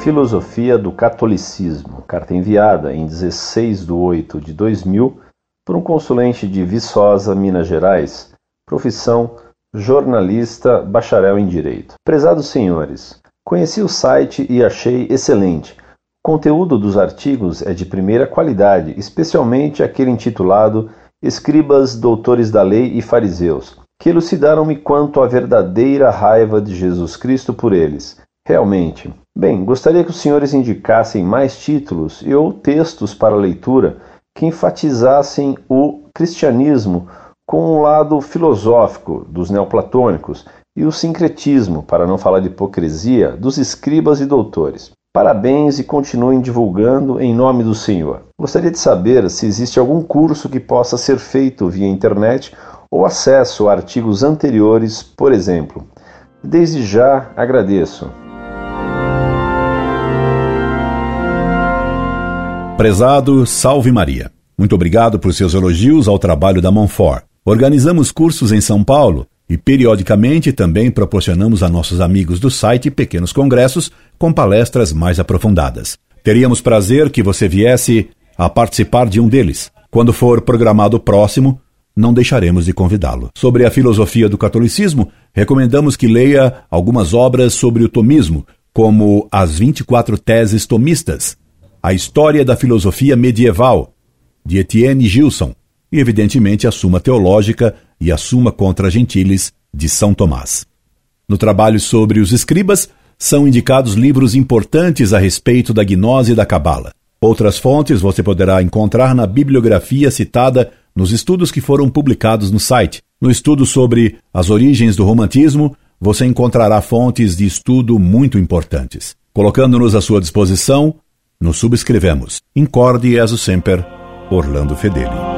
Filosofia do Catolicismo, carta enviada em 16 de 8 de 2000 por um consulente de Viçosa, Minas Gerais, profissão jornalista, bacharel em Direito. Prezados senhores, conheci o site e achei excelente. O conteúdo dos artigos é de primeira qualidade, especialmente aquele intitulado Escribas, Doutores da Lei e Fariseus, que elucidaram-me quanto à verdadeira raiva de Jesus Cristo por eles. Realmente. Bem, gostaria que os senhores indicassem mais títulos e ou textos para leitura que enfatizassem o cristianismo com um lado filosófico dos neoplatônicos e o sincretismo, para não falar de hipocrisia, dos escribas e doutores. Parabéns e continuem divulgando em nome do Senhor. Gostaria de saber se existe algum curso que possa ser feito via internet ou acesso a artigos anteriores, por exemplo. Desde já agradeço. Prezado, salve Maria. Muito obrigado por seus elogios ao trabalho da Monfort. Organizamos cursos em São Paulo e periodicamente também proporcionamos a nossos amigos do site pequenos congressos com palestras mais aprofundadas. Teríamos prazer que você viesse a participar de um deles. Quando for programado o próximo, não deixaremos de convidá-lo. Sobre a filosofia do catolicismo, recomendamos que leia algumas obras sobre o tomismo, como As 24 Teses Tomistas, A História da Filosofia Medieval, de Etienne Gilson, e, evidentemente, a Suma Teológica e a Suma contra Gentiles, de São Tomás. No trabalho sobre os escribas, são indicados livros importantes a respeito da gnose e da cabala. Outras fontes você poderá encontrar na bibliografia citada nos estudos que foram publicados no site. No estudo sobre as origens do romantismo, você encontrará fontes de estudo muito importantes. Colocando-nos à sua disposição, nos subscrevemos. Incorde e sempre, Orlando Fedeli.